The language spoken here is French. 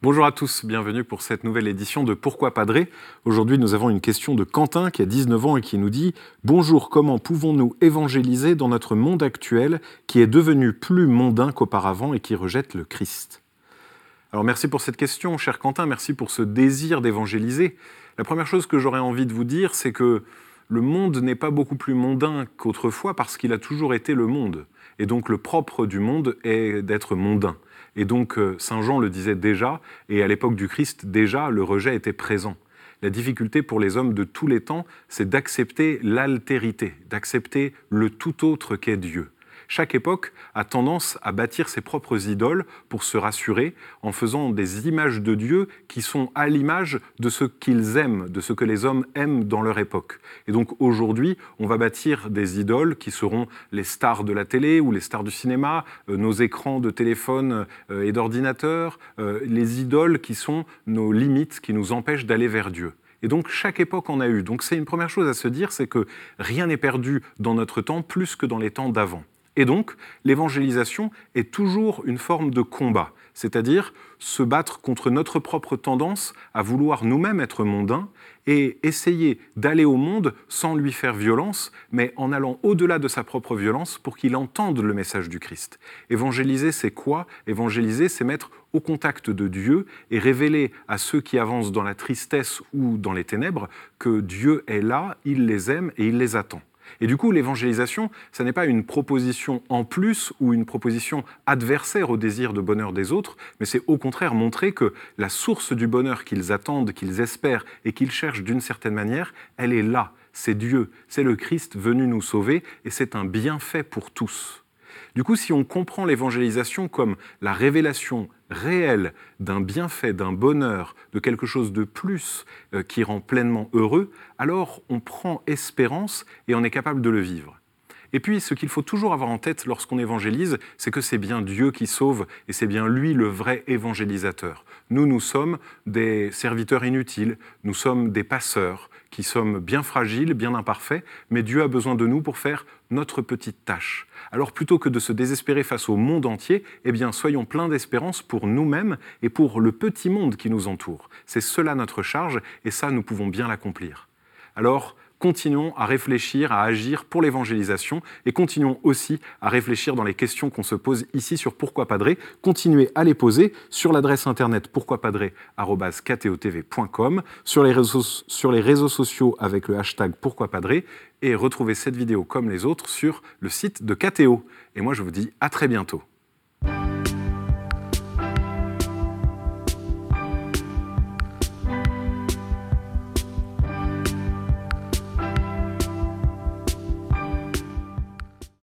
Bonjour à tous, bienvenue pour cette nouvelle édition de Pourquoi Padré. Aujourd'hui, nous avons une question de Quentin qui a 19 ans et qui nous dit Bonjour, comment pouvons-nous évangéliser dans notre monde actuel qui est devenu plus mondain qu'auparavant et qui rejette le Christ? Alors merci pour cette question, cher Quentin, merci pour ce désir d'évangéliser. La première chose que j'aurais envie de vous dire, c'est que le monde n'est pas beaucoup plus mondain qu'autrefois parce qu'il a toujours été le monde. Et donc le propre du monde est d'être mondain. Et donc euh, Saint Jean le disait déjà, et à l'époque du Christ déjà, le rejet était présent. La difficulté pour les hommes de tous les temps, c'est d'accepter l'altérité, d'accepter le tout autre qu'est Dieu chaque époque a tendance à bâtir ses propres idoles pour se rassurer en faisant des images de Dieu qui sont à l'image de ce qu'ils aiment, de ce que les hommes aiment dans leur époque. Et donc aujourd'hui, on va bâtir des idoles qui seront les stars de la télé ou les stars du cinéma, euh, nos écrans de téléphone euh, et d'ordinateur, euh, les idoles qui sont nos limites, qui nous empêchent d'aller vers Dieu. Et donc chaque époque en a eu. Donc c'est une première chose à se dire, c'est que rien n'est perdu dans notre temps plus que dans les temps d'avant. Et donc, l'évangélisation est toujours une forme de combat, c'est-à-dire se battre contre notre propre tendance à vouloir nous-mêmes être mondains et essayer d'aller au monde sans lui faire violence, mais en allant au-delà de sa propre violence pour qu'il entende le message du Christ. Évangéliser, c'est quoi? Évangéliser, c'est mettre au contact de Dieu et révéler à ceux qui avancent dans la tristesse ou dans les ténèbres que Dieu est là, il les aime et il les attend. Et du coup, l'évangélisation, ce n'est pas une proposition en plus ou une proposition adversaire au désir de bonheur des autres, mais c'est au contraire montrer que la source du bonheur qu'ils attendent, qu'ils espèrent et qu'ils cherchent d'une certaine manière, elle est là. C'est Dieu, c'est le Christ venu nous sauver et c'est un bienfait pour tous. Du coup, si on comprend l'évangélisation comme la révélation réelle d'un bienfait, d'un bonheur, de quelque chose de plus euh, qui rend pleinement heureux, alors on prend espérance et on est capable de le vivre. Et puis, ce qu'il faut toujours avoir en tête lorsqu'on évangélise, c'est que c'est bien Dieu qui sauve et c'est bien lui le vrai évangélisateur. Nous, nous sommes des serviteurs inutiles, nous sommes des passeurs qui sommes bien fragiles, bien imparfaits, mais Dieu a besoin de nous pour faire notre petite tâche. Alors plutôt que de se désespérer face au monde entier, eh bien soyons pleins d'espérance pour nous-mêmes et pour le petit monde qui nous entoure. C'est cela notre charge et ça nous pouvons bien l'accomplir. Alors continuons à réfléchir, à agir pour l'évangélisation et continuons aussi à réfléchir dans les questions qu'on se pose ici sur Pourquoi Padré. Continuez à les poser sur l'adresse internet pourquoipadré.com, sur les réseaux, sur les réseaux sociaux avec le hashtag Pourquoi Padré et retrouvez cette vidéo comme les autres sur le site de KTO. Et moi je vous dis à très bientôt.